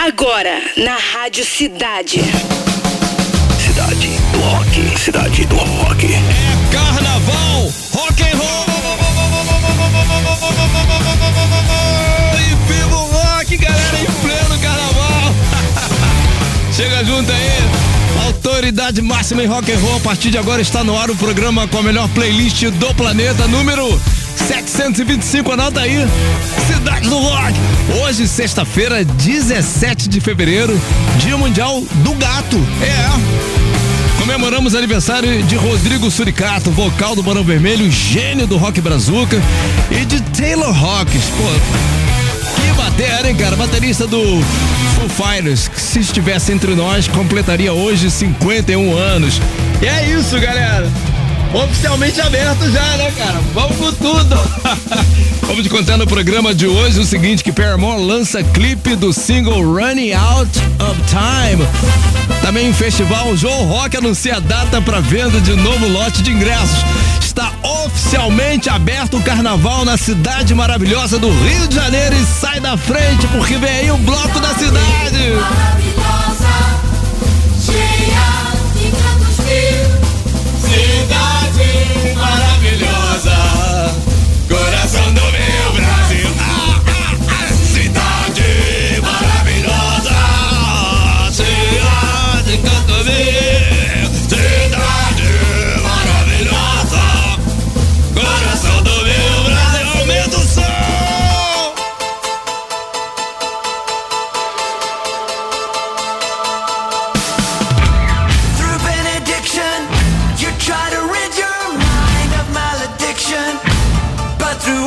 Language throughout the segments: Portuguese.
Agora, na Rádio Cidade. Cidade do Rock. Cidade do Rock. É carnaval, rock and roll. E viva o rock, galera, em pleno carnaval. Chega junto aí. Autoridade máxima em rock and roll. A partir de agora está no ar o programa com a melhor playlist do planeta, número 725, anota aí. Cidade do Rock. Hoje, sexta-feira, 17 de fevereiro, Dia Mundial do Gato. É. Comemoramos aniversário de Rodrigo Suricato, vocal do Barão Vermelho, gênio do rock brazuca, e de Taylor Hawkins. Pô, que bater, hein, cara? Baterista do Foo Fighters, que se estivesse entre nós, completaria hoje 51 anos. E é isso, galera. Oficialmente aberto já, né, cara? Vamos com tudo. Vamos te contar no programa de hoje o seguinte, que Paramore lança clipe do single Running Out of Time. Também em festival, João Rock anuncia a data para venda de novo lote de ingressos. Está oficialmente aberto o carnaval na cidade maravilhosa do Rio de Janeiro e sai da frente porque vem aí o bloco da cidade.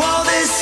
all this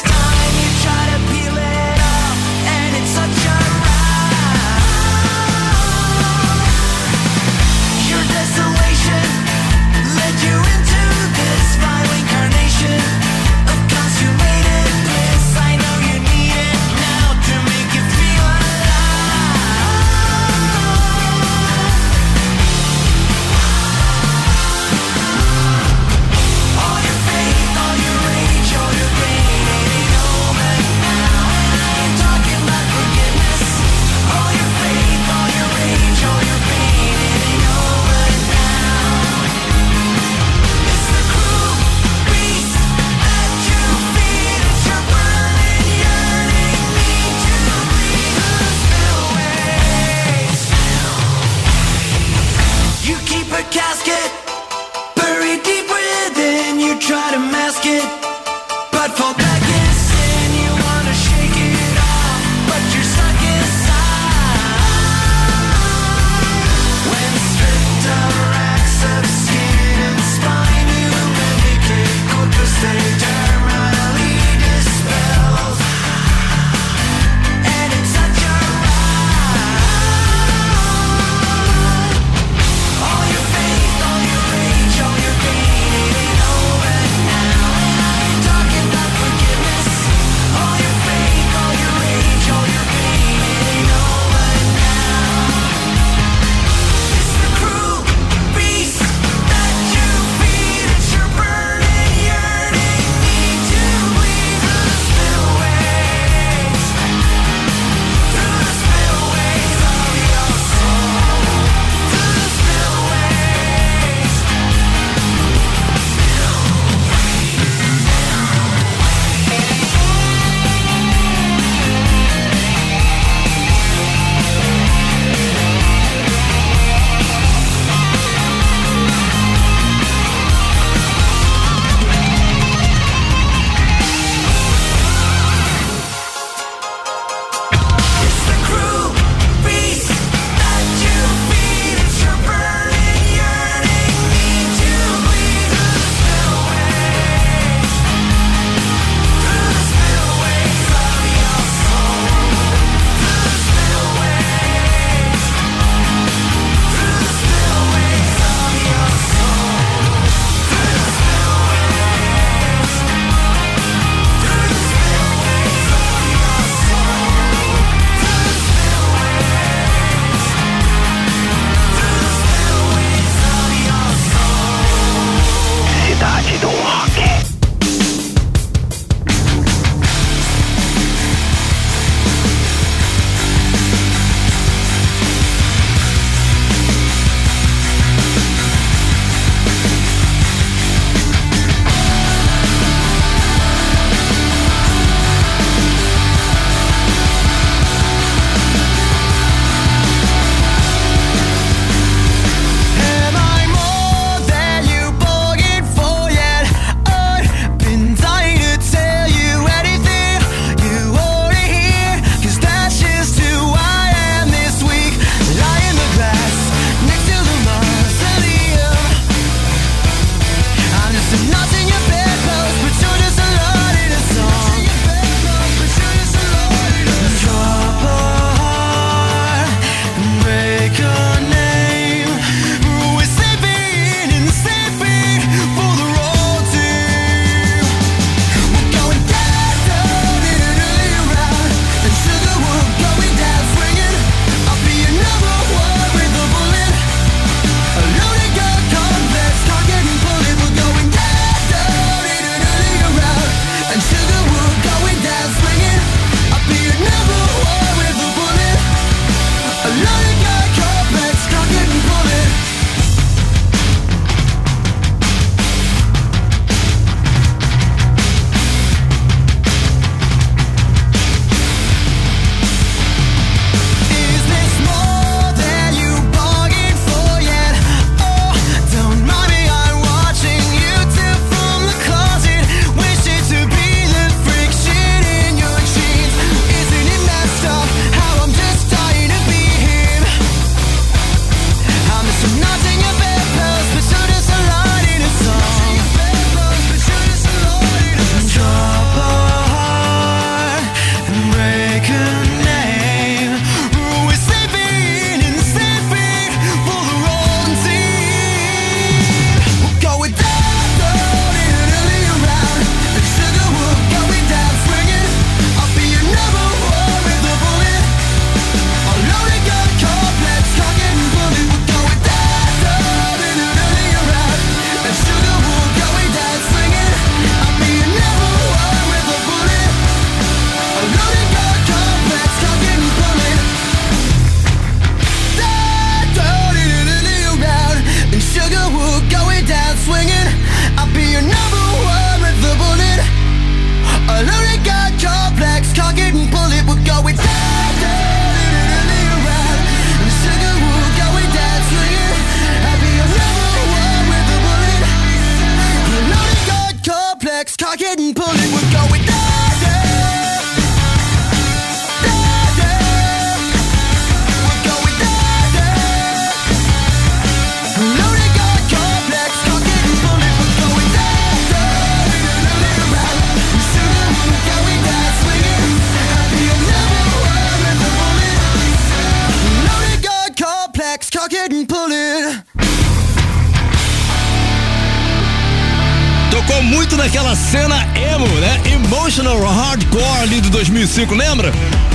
de 2005, lembra?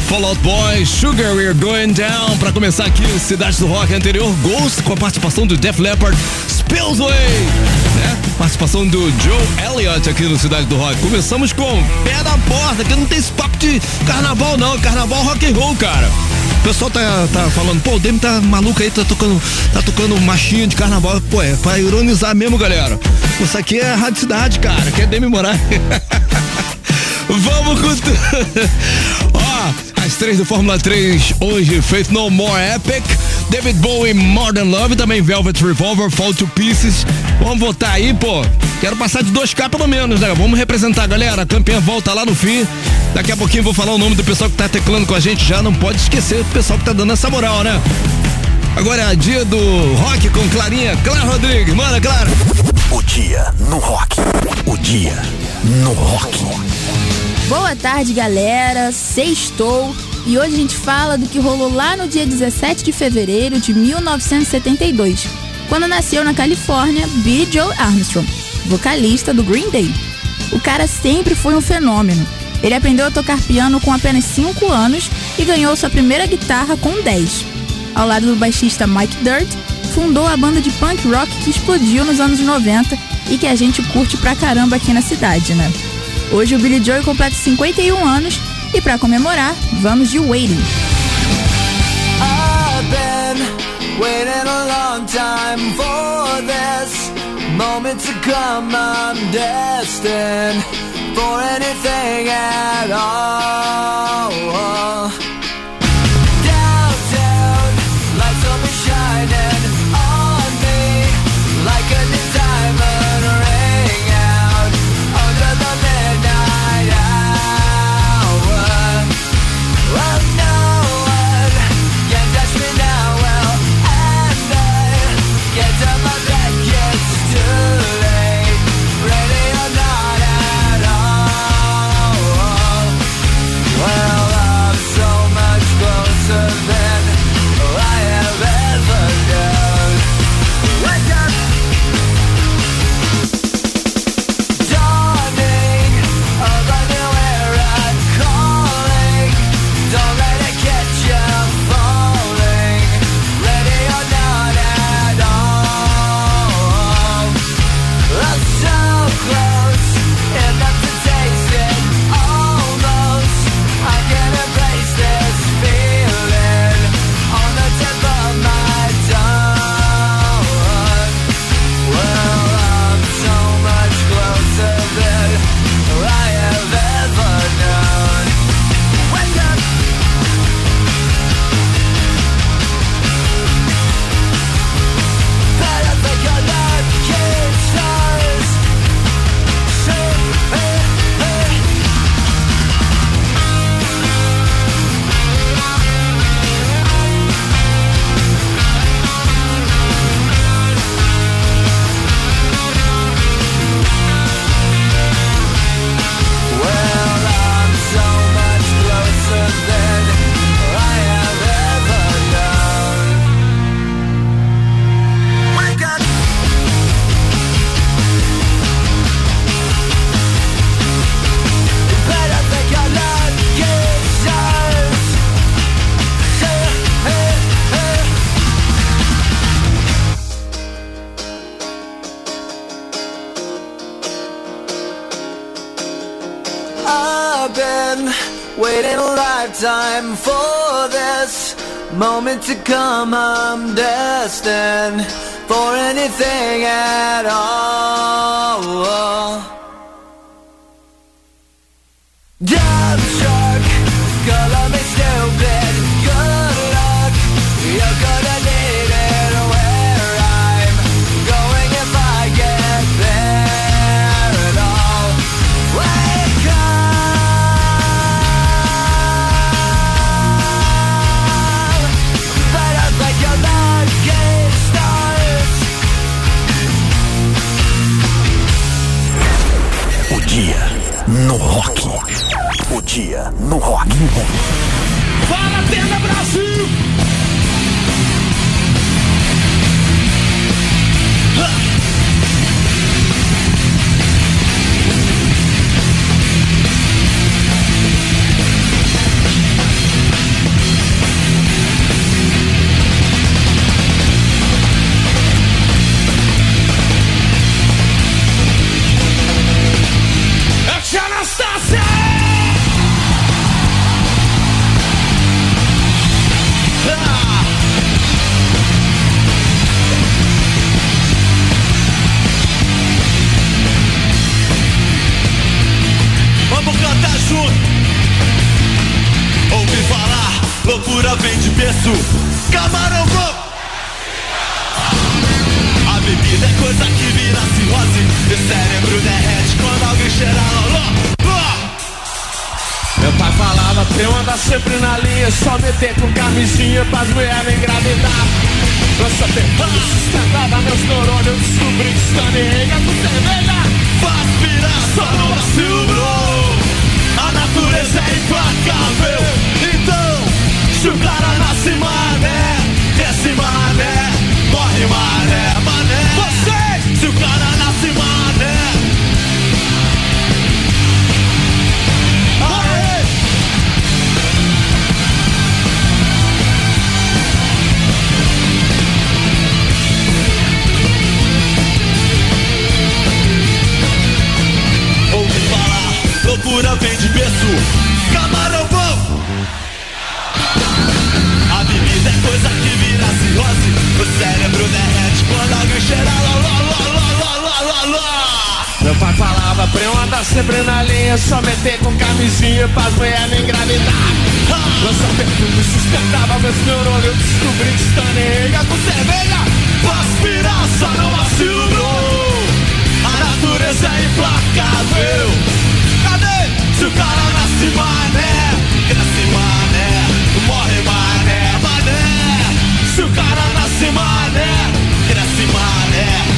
Fall Out Boy, Sugar We're Going Down, pra começar aqui Cidade do Rock anterior, Ghost com a participação do Def Leppard, Spillsway, né? Participação do Joe Elliott aqui no Cidade do Rock. Começamos com Pé da Porta, que não tem esse papo de carnaval não, carnaval rock and roll, cara. O pessoal tá, tá falando, pô, o Demi tá maluco aí, tá tocando, tá tocando machinha de carnaval. Pô, é pra ironizar mesmo, galera. Isso aqui é Rádio Cidade, cara, que é Demi Moraes. Vamos com tudo. Ó, as três do Fórmula 3 hoje, Faith No More Epic, David Bowie, Modern Love, também Velvet Revolver, Fall to Pieces. Vamos votar aí, pô. Quero passar de 2K pelo menos, né? Vamos representar, galera. A campeã volta lá no fim. Daqui a pouquinho vou falar o nome do pessoal que tá teclando com a gente já. Não pode esquecer do pessoal que tá dando essa moral, né? Agora é dia do rock com Clarinha. Clara Rodrigues, manda, Clara. O dia no rock. O dia no rock. Boa tarde, galera. Sextou. E hoje a gente fala do que rolou lá no dia 17 de fevereiro de 1972, quando nasceu na Califórnia Billy Joe Armstrong, vocalista do Green Day. O cara sempre foi um fenômeno. Ele aprendeu a tocar piano com apenas 5 anos e ganhou sua primeira guitarra com 10. Ao lado do baixista Mike Dirt, fundou a banda de punk rock que explodiu nos anos 90 e que a gente curte pra caramba aqui na cidade, né? Hoje o Billy Joe completa 51 anos e pra comemorar, vamos de Waiting. Waiting a long time for this moment to come. I'm destined for anything at all. To come. I'm destined for anything at all. Fala, Tenda Brasil! Lança perfume, sustentava meus neurônios Eu descobri que Reagan com cerveja só não vacilo. A natureza é implacável. Cadê? Se o cara nasce mané, cresce mané, morre mané, mané. Se o cara nasce mané, cresce mané,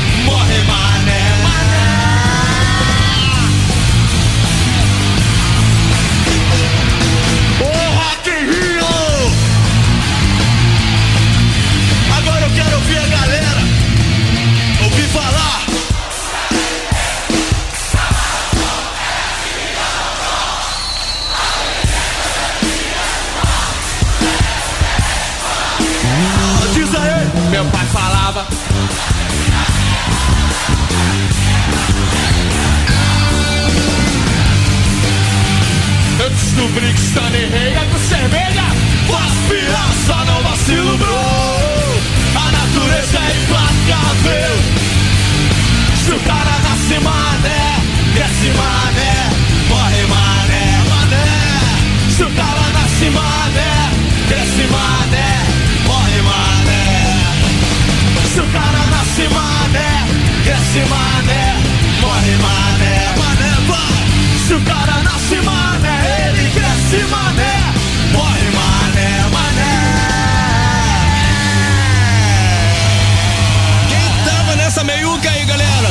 Stanley Reagan com cerveja só não vacilo, bro. A natureza é implacável. Se o cara nasce mané, cresce mané, morre mané, mané. Se o cara nasce mané, cresce mané, morre mané. Se o cara nasce mané, cresce mané, morre mané, mané, vai. Se o cara cresce mané, morre mané, mané. Quem tava nessa meiuca aí, galera?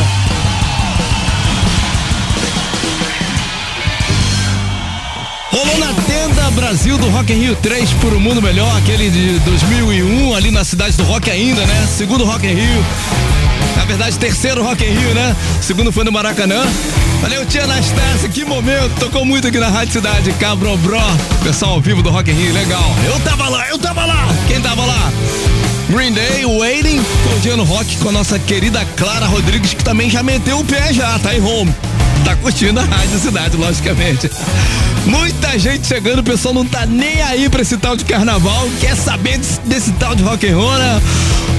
Rolou na tenda Brasil do Rock in Rio 3 por um mundo melhor, aquele de 2001, ali na cidade do Rock ainda, né? Segundo Rock in Rio. Na verdade, terceiro Rock in Rio, né? Segundo foi no Maracanã. Valeu, tia Anastácia, que momento. Tocou muito aqui na Rádio Cidade, Cabro Bro. Pessoal ao vivo do Rock in Rio, legal. Eu tava lá, eu tava lá. Quem tava lá? Green Day, Waiting, Cordiano Rock com a nossa querida Clara Rodrigues, que também já meteu o pé já, tá em home. Tá curtindo a Rádio Cidade, logicamente. Muita gente chegando, o pessoal não tá nem aí pra esse tal de carnaval, quer saber desse, desse tal de rock and roll, né?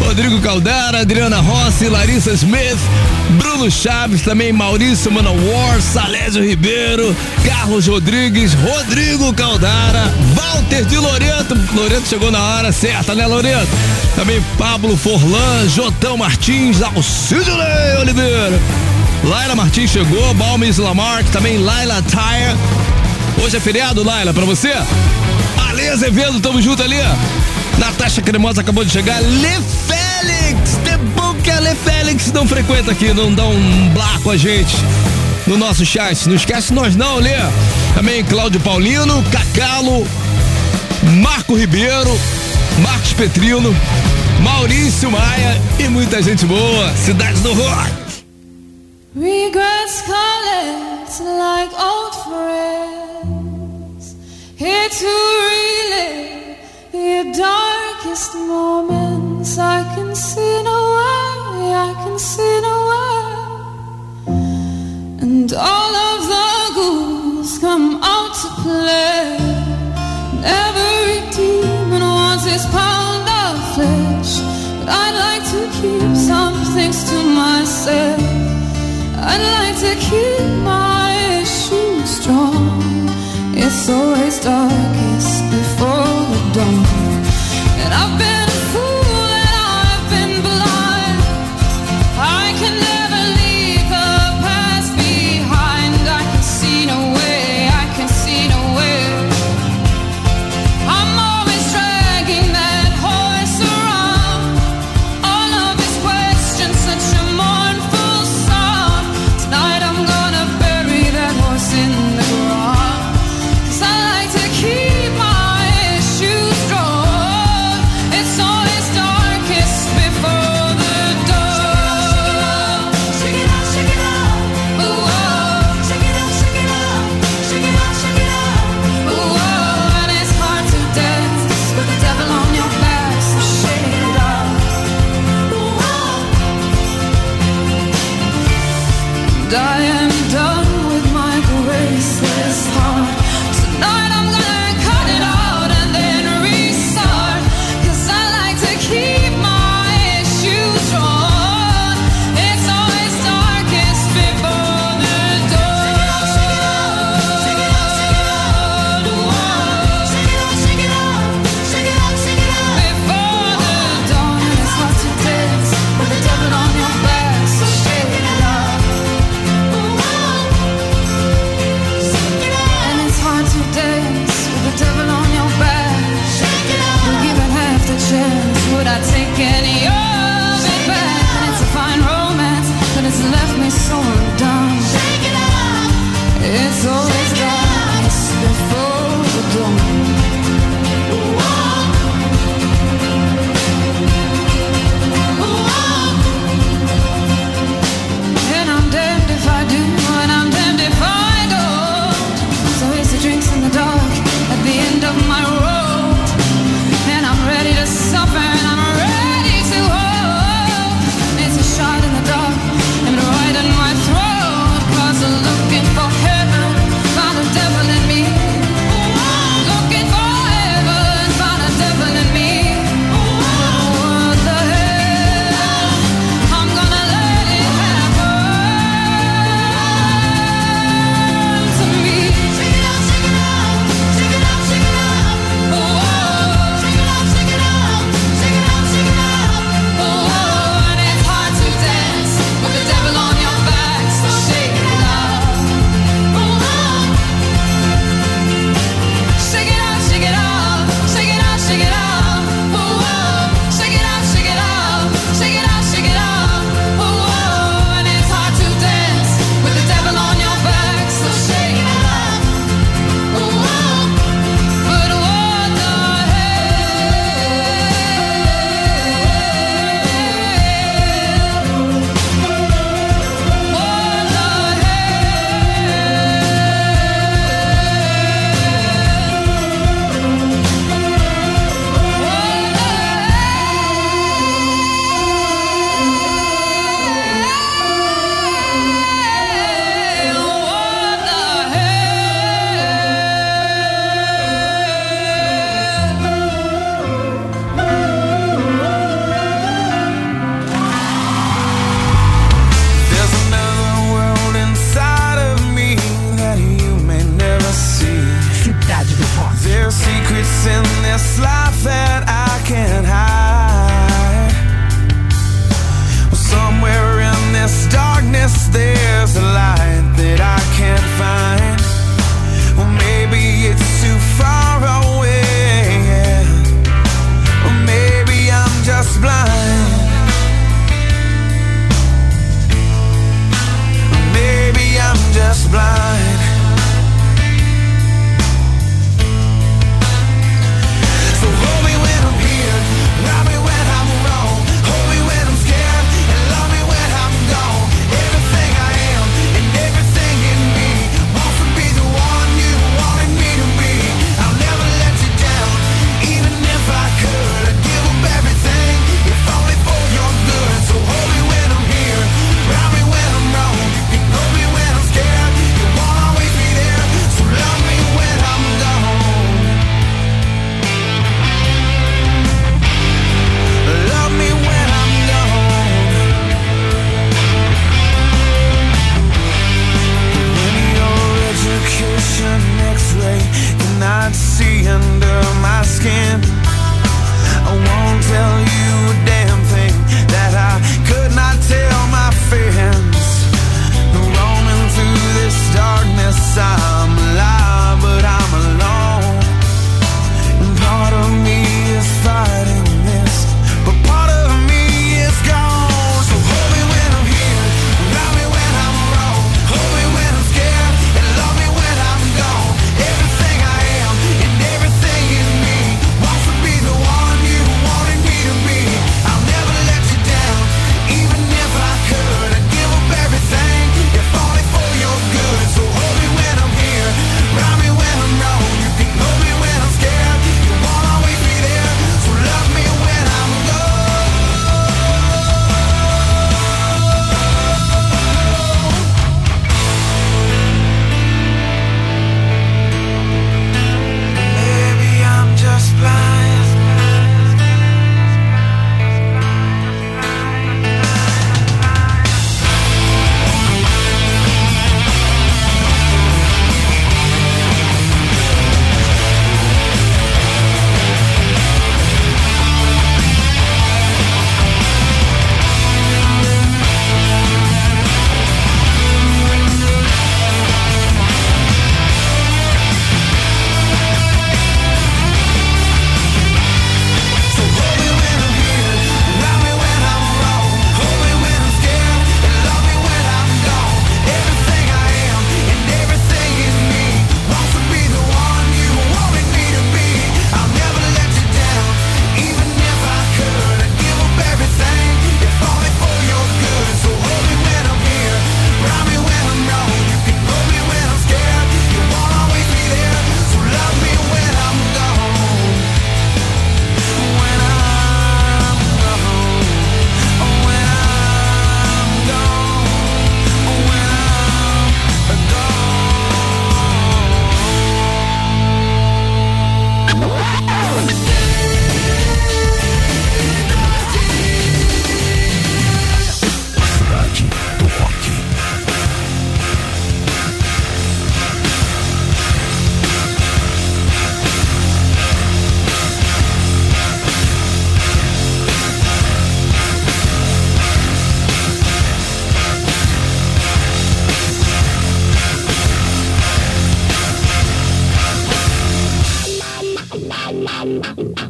Rodrigo Caldera, Adriana Rossi, Larissa Smith, Bruno Chaves, também Maurício Manowar, Salésio Ribeiro, Carlos Rodrigues, Rodrigo Caldara, Walter de Loreto, Loreto chegou na hora certa, né Loreto? Também Pablo Forlan, Jotão Martins, Alcídio Lei Oliveira. Laila Martins chegou, Balmes Lamarck, também Laila Tyre. Hoje é feriado, Laila, pra você? Ale Azevedo, tamo junto ali. Natasha Cremosa acabou de chegar. Le Félix, é bom que a Le Félix não frequenta aqui, não dá um blá com a gente no nosso chat. Não esquece nós não, Lê. Também Cláudio Paulino, Cacalo, Marco Ribeiro, Marcos Petrino, Maurício Maia e muita gente boa. Cidade do Rock. Like old friends. Here to relive your darkest moments. I can see no way, I can see no way. And all of the ghouls come out to play. And every demon wants his pound of flesh. But I'd like to keep some things to myself. I'd like to keep my issues strong. It's always darkest before And I've been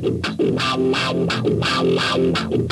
Mom, mom, mom, mom, mom, mom.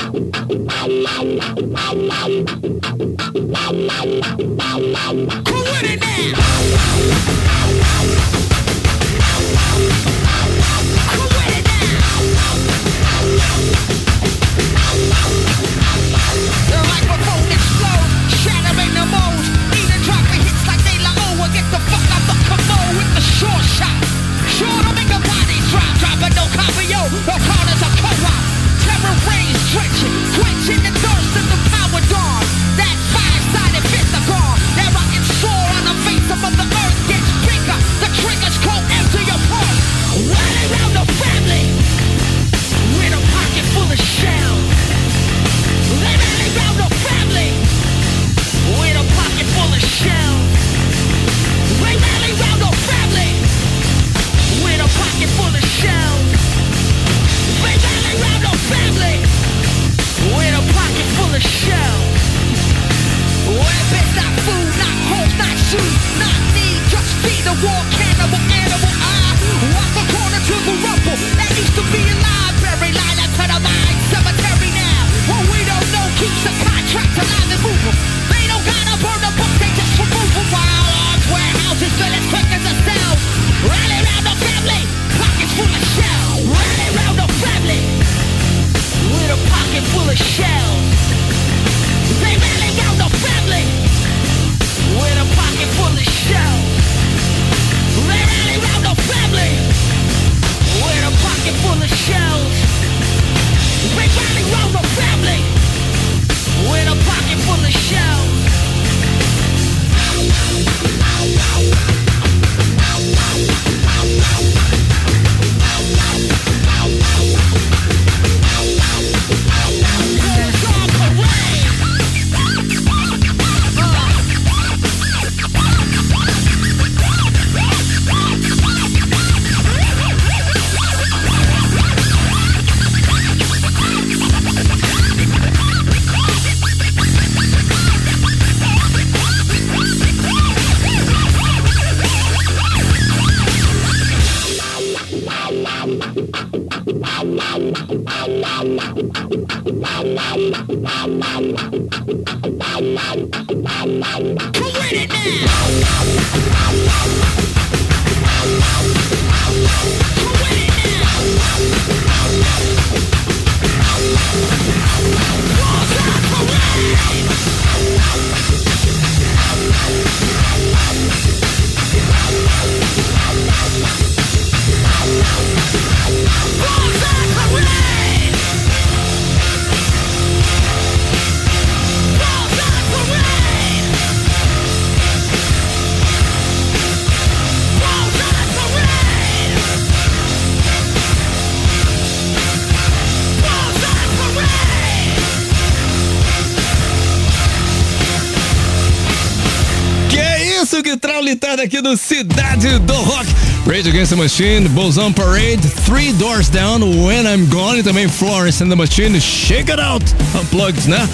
Rage Against the Machine, Boson Parade, Three Doors Down, When I'm Gone e também Florence and the Machine, Shake It Out, Unplugged, né?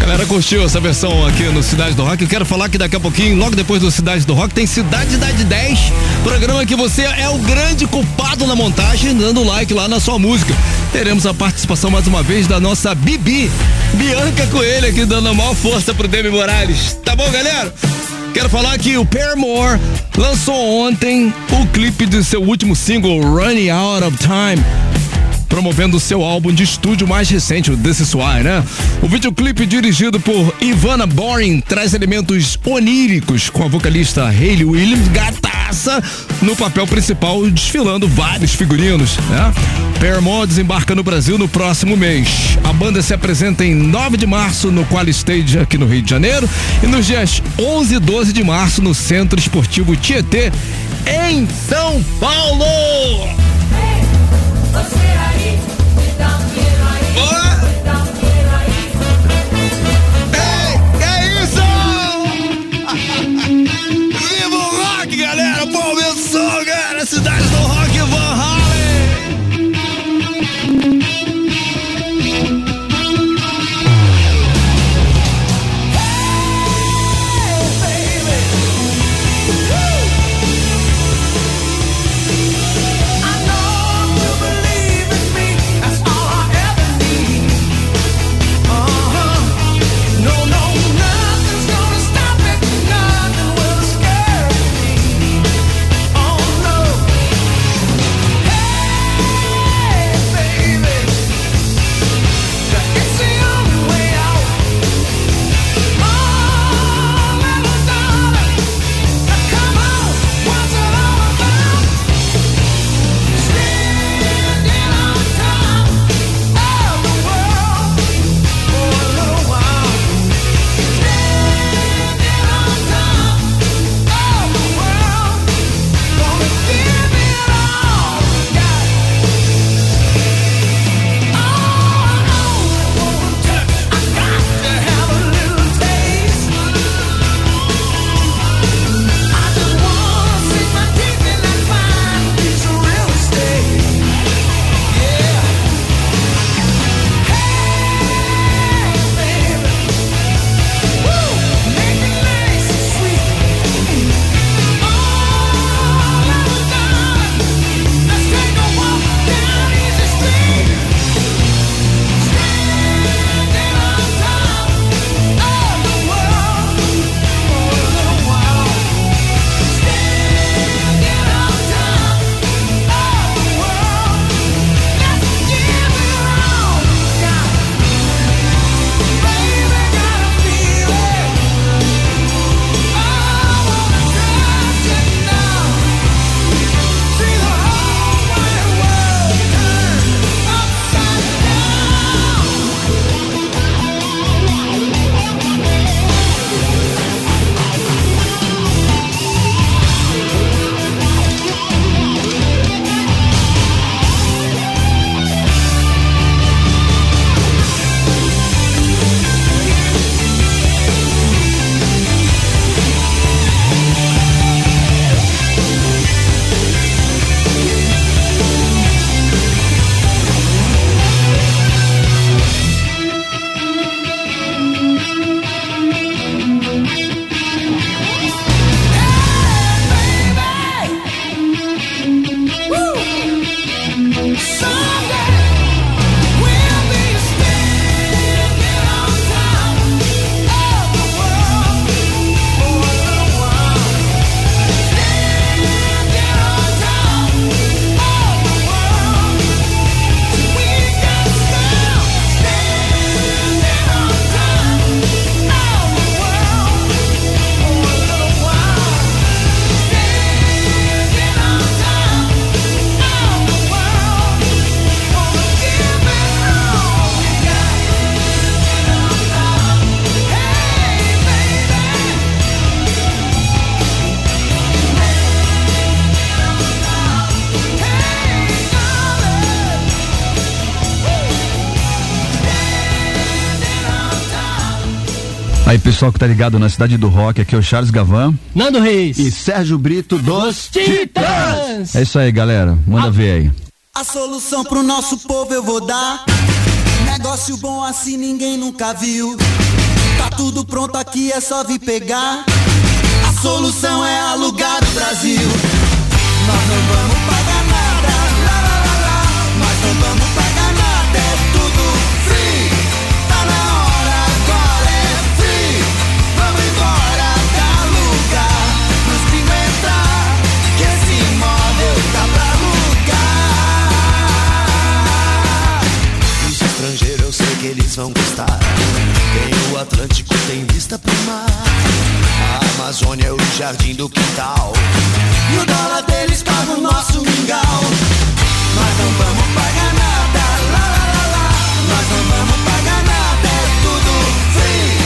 Galera, curtiu essa versão aqui no Cidade do Rock? Eu quero falar que daqui a pouquinho, logo depois do Cidade do Rock, tem Cidade da de 10, programa que você é o grande culpado na montagem, dando like lá na sua música. Teremos a participação mais uma vez da nossa Bibi, Bianca Coelho aqui dando a maior força pro Demi Morales. Tá bom, galera? Quero falar que o Paramore lançou ontem o clipe do seu último single, Running Out of Time promovendo seu álbum de estúdio mais recente, o This Is Why, né? O videoclipe dirigido por Ivana Boring traz elementos oníricos com a vocalista Hayley Williams, gataça, no papel principal, desfilando vários figurinos, né? Paramore desembarca no Brasil no próximo mês. A banda se apresenta em 9 de março no Quali Stage aqui no Rio de Janeiro e nos dias 11 e 12 de março no Centro Esportivo Tietê, em São Paulo! Aí, pessoal que tá ligado na cidade do rock, aqui é o Charles Gavan Nando Reis. e Sérgio Brito dos Titãs. É isso aí, galera. Manda ver aí. A solução pro nosso povo eu vou dar. Negócio bom assim ninguém nunca viu. Tá tudo pronto aqui, é só vir pegar. A solução é alugar o Brasil. Nós não vamos que eles vão gostar. Tem o Atlântico, tem vista pro mar. A Amazônia é o jardim do quintal. E o dólar deles paga o nosso mingau. Nós não vamos pagar nada, lá, lá, lá, lá. Nós não vamos pagar nada, é tudo free.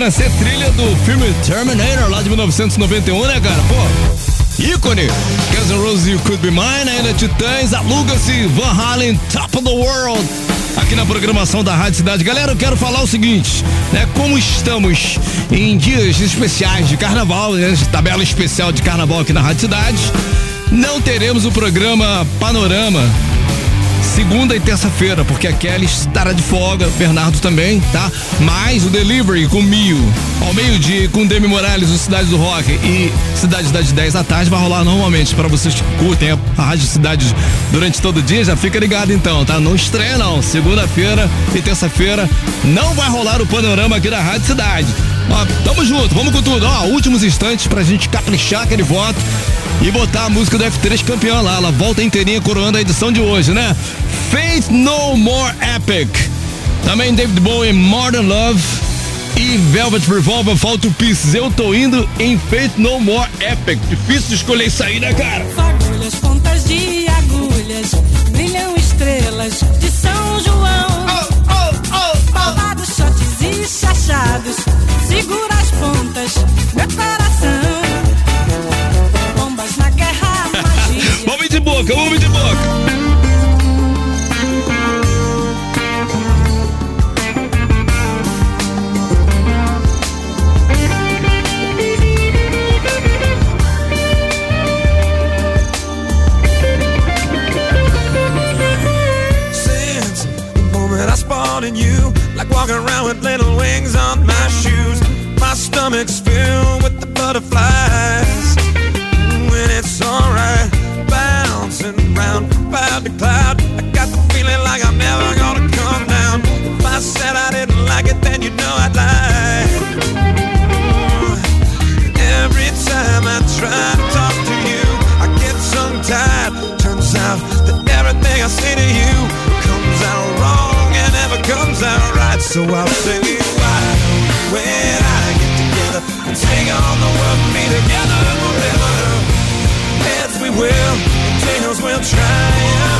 pra ser trilha do filme Terminator lá de 1991, né, cara? Pô, ícone. Guns N' Roses You Could Be Mine, ainda Titãs, aluga-se Van Halen, Top of the World. Aqui na programação da Rádio Cidade. Galera, eu quero falar o seguinte, né? Como estamos em dias especiais de carnaval, né? Tabela especial de carnaval aqui na Rádio Cidade, não teremos o programa Panorama segunda e terça-feira, porque a Kelly estará de folga, Bernardo também, tá? Mas o Delivery com Mio, ao meio-dia, com Demi Morales, o Cidade do Rock e Cidade das 10 da tarde, vai rolar normalmente para vocês que curtem a Rádio Cidade durante todo o dia, já fica ligado então, tá? Não estreia não, segunda-feira e terça-feira não vai rolar o panorama aqui da Rádio Cidade. Ó, tamo junto, vamos com tudo, ó, últimos instantes pra gente caprichar aquele voto e botar a música do F3 campeã lá. Ela volta inteirinha coroando a edição de hoje, né? Faith No More Epic. Também David Bowie, Modern Love. E Velvet Revolver, Fall to Pieces. Eu tô indo em Faith No More Epic. Difícil de escolher isso aí, né, cara? Fagulhas, pontas de agulhas, brilham estrelas de São João. Babados, shots e chachados, segura as pontas, meu coração. De boca. Since the spotted you, like walking around with little wings on my shoes. My stomach's filled with the butterflies. When it's alright, bouncing round from cloud to cloud. I got the feeling like I'm never gonna come down. If I said I didn't like it, then you know I'd lie. Every time I try to talk to you, I get tongue tied. Turns out that everything I say to you comes out wrong and never comes out right. So I'll say, why don't we and I get together and take on the world be together forever? Heads we will, and tails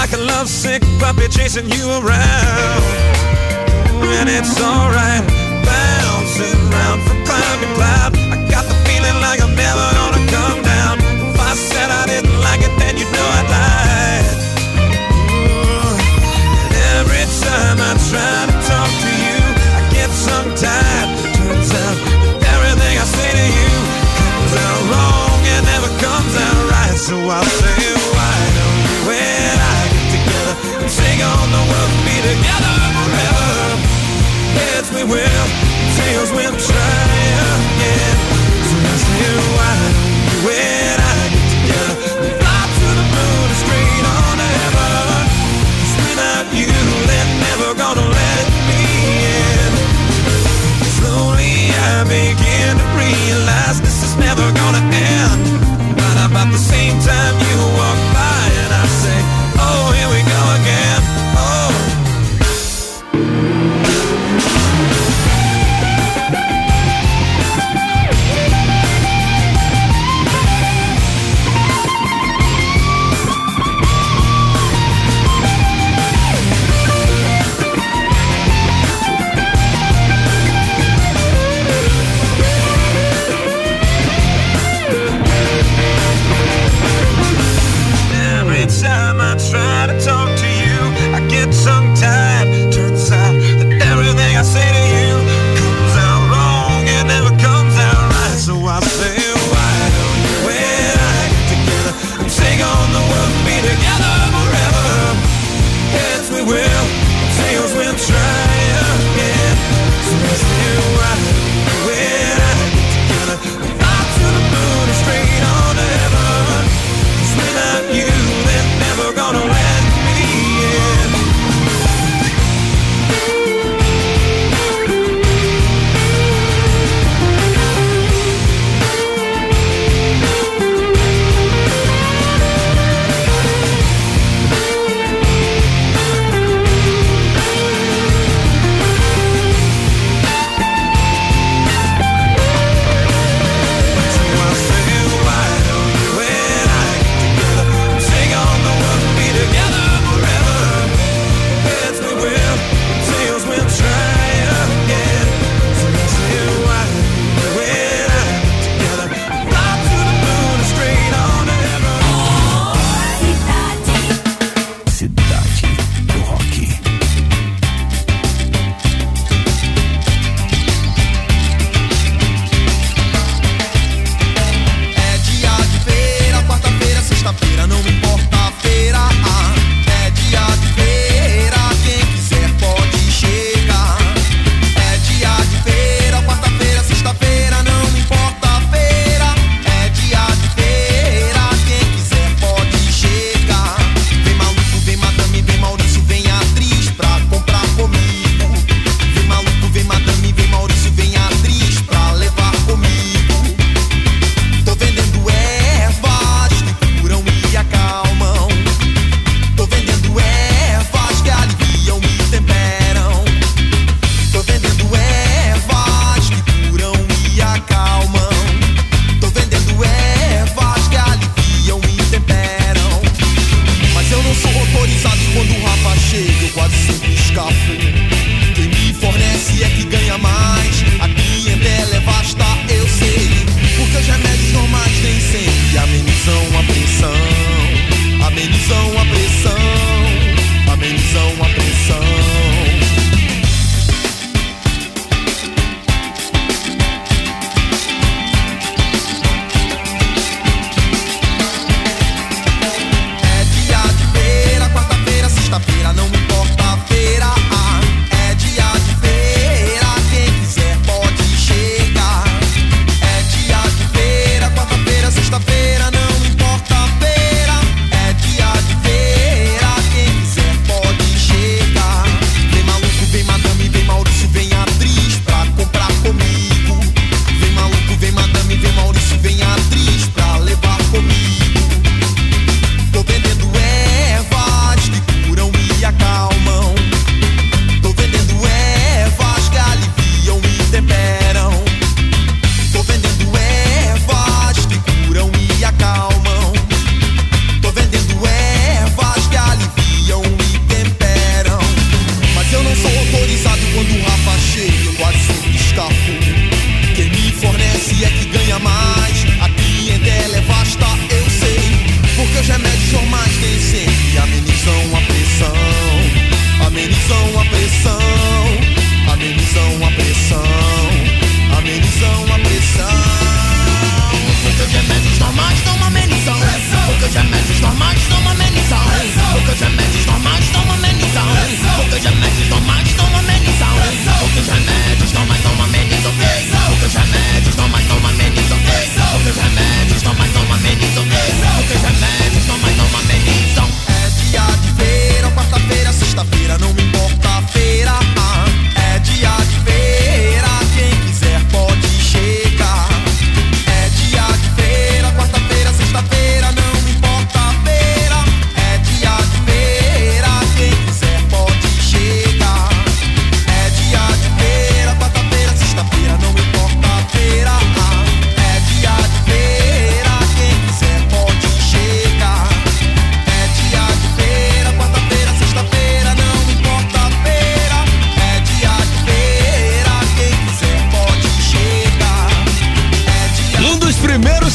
like a lovesick puppy chasing you around. And it's alright, bouncing around from cloud to cloud. I got the feeling like I'm never gonna come down. If I said I didn't like it, then you know I'd lie. And every time I try to talk to you, I get tongue tied. Turns out everything I say to you comes out wrong and never comes out right. So I'll say, together forever? We will, tails we'll try again. So I say, why eu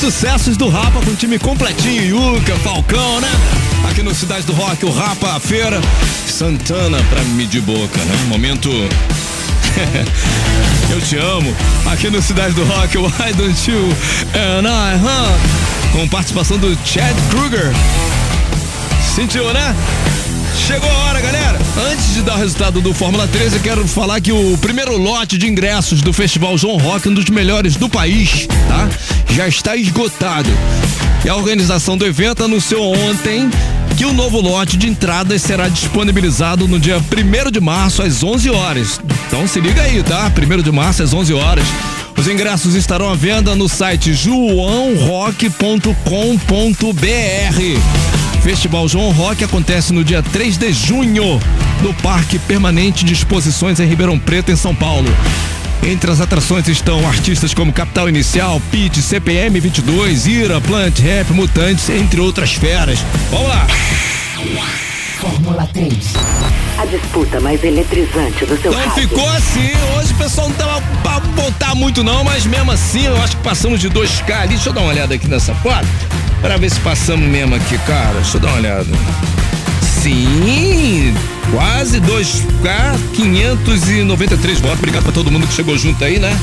sucessos do Rapa com o time completinho, Yuka, Falcão, né? Aqui no Cidade do Rock, o Rapa, a feira, Santana pra medir boca, né? Momento. Eu te amo. Aqui no Cidade do Rock, o Why Don't You and I, huh? Com participação do Chad Kruger. Sentiu, né? Chegou a hora, galera. Antes de dar o resultado do Fórmula 13, eu quero falar que o primeiro lote de ingressos do Festival João Rock, um dos melhores do país, tá? Já está esgotado. E a organização do evento anunciou ontem que o novo lote de entradas será disponibilizado no dia 1 de março às 11 horas. Então se liga aí, tá? 1 de março às 11 horas. Os ingressos estarão à venda no site joãorock.com.br. Festival João Rock acontece no dia 3 de junho, no Parque Permanente de Exposições em Ribeirão Preto, em São Paulo. Entre as atrações estão artistas como Capital Inicial, Pit, CPM 22, Ira, Plant, Rap, Mutantes, entre outras feras. Vamos lá! Fórmula 3. A disputa mais eletrizante do seu Então rádio. ficou assim, hoje o pessoal não tava pra botar muito não, mas mesmo assim eu acho que passamos de 2K ali. Deixa eu dar uma olhada aqui nessa foto, pra ver se passamos mesmo aqui, cara. Deixa eu dar uma olhada. Sim, quase 2K, 593 votos. Obrigado pra todo mundo que chegou junto aí, né?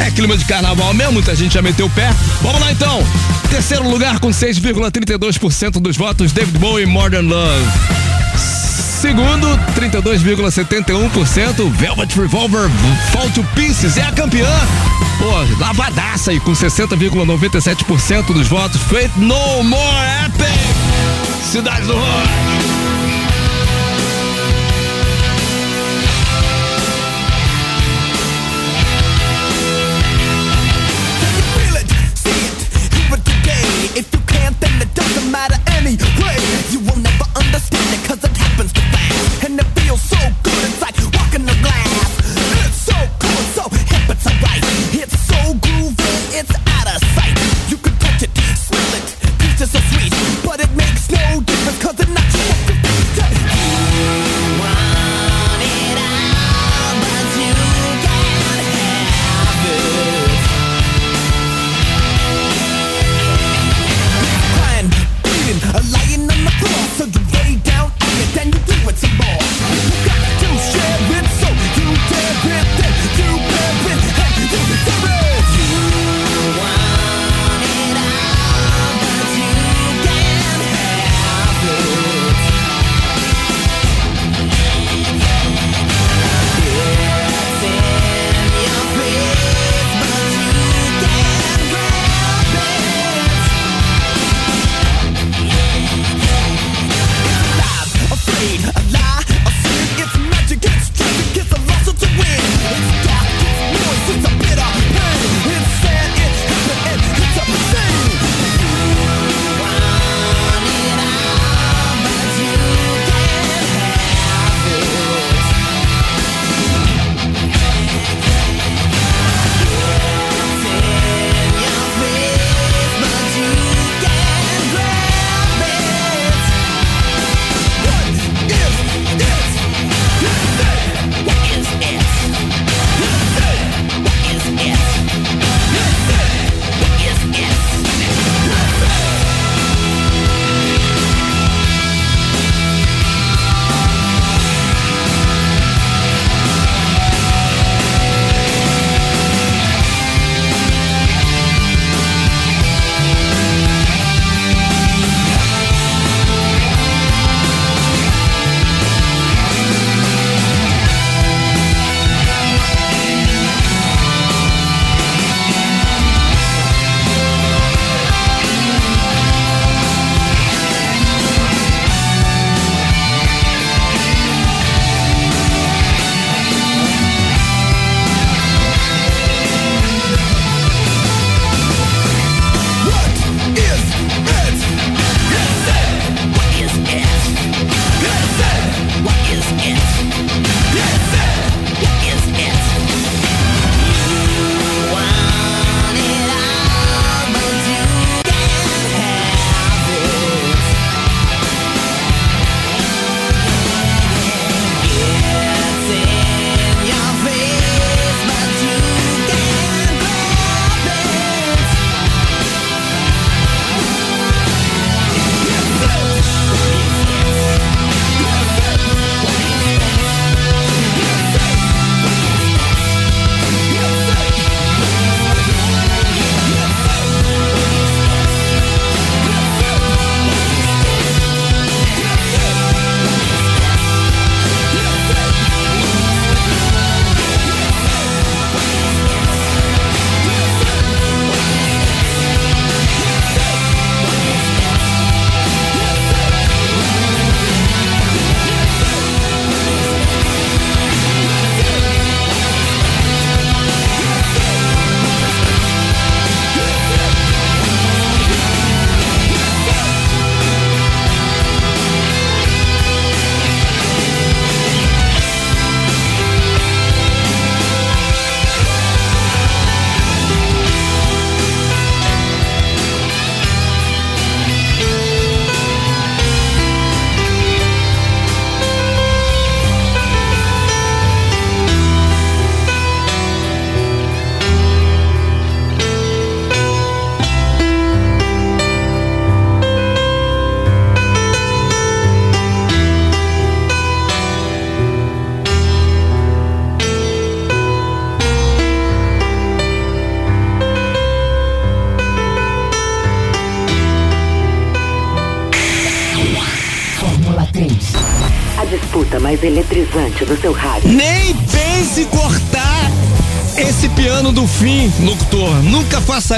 É clima de carnaval mesmo, muita gente já meteu o pé. Vamos lá então. Terceiro lugar com 6,32% dos votos, David Bowie, Modern Love. Segundo, 32,71%, Velvet Revolver, Fall to Pieces, é a campeã. Pô, lavadaça aí, com 60,97% dos votos. Faith No More Epic. Cidade do Rock. You it doesn't matter anyway. You will never understand it cause it happens too fast. And it feels so good,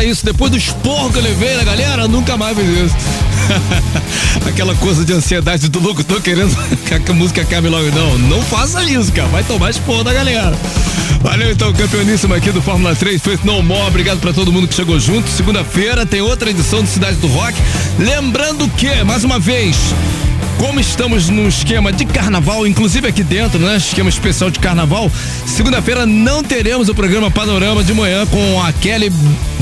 isso. Depois do esporro que eu levei na galera, nunca mais fiz isso. Aquela coisa de ansiedade do locutor querendo que a música acabe logo. Não, não faça isso, cara. Vai tomar esporro da galera. Valeu então, campeoníssimo aqui do Fórmula 3, feito no more. Obrigado pra todo mundo que chegou junto. Segunda-feira tem outra edição do Cidade do Rock. Lembrando que, mais uma vez, como estamos no esquema de carnaval, inclusive aqui dentro, né? Esquema especial de carnaval. Segunda-feira não teremos o programa Panorama de manhã com a Kelly,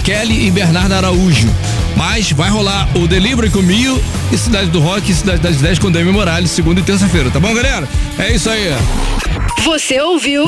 Kelly e Bernardo Araújo. Mas vai rolar o Delivery com Mio e Cidade do Rock e Cidade das 10 com Demi Morales, segunda e terça-feira, tá bom, galera? É isso aí. Você ouviu?